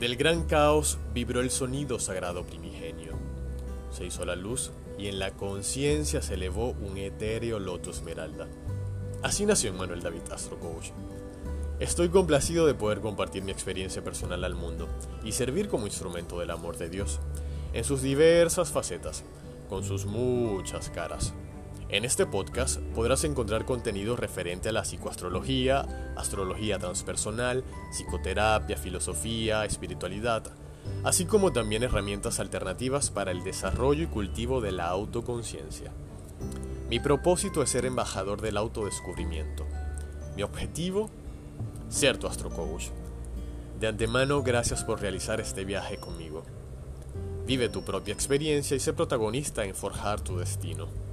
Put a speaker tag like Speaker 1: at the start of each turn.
Speaker 1: Del gran caos vibró el sonido sagrado primigenio. Se hizo la luz y en la conciencia se elevó un etéreo loto esmeralda. Así nació Manuel David Astro. Estoy complacido de poder compartir mi experiencia personal al mundo y servir como instrumento del amor de Dios, en sus diversas facetas, con sus muchas caras. En este podcast podrás encontrar contenido referente a la psicoastrología, astrología transpersonal, psicoterapia, filosofía, espiritualidad, así como también herramientas alternativas para el desarrollo y cultivo de la autoconciencia. Mi propósito es ser embajador del autodescubrimiento. Mi objetivo, ser tu. De antemano, gracias por realizar este viaje conmigo. Vive tu propia experiencia y sé protagonista en forjar tu destino.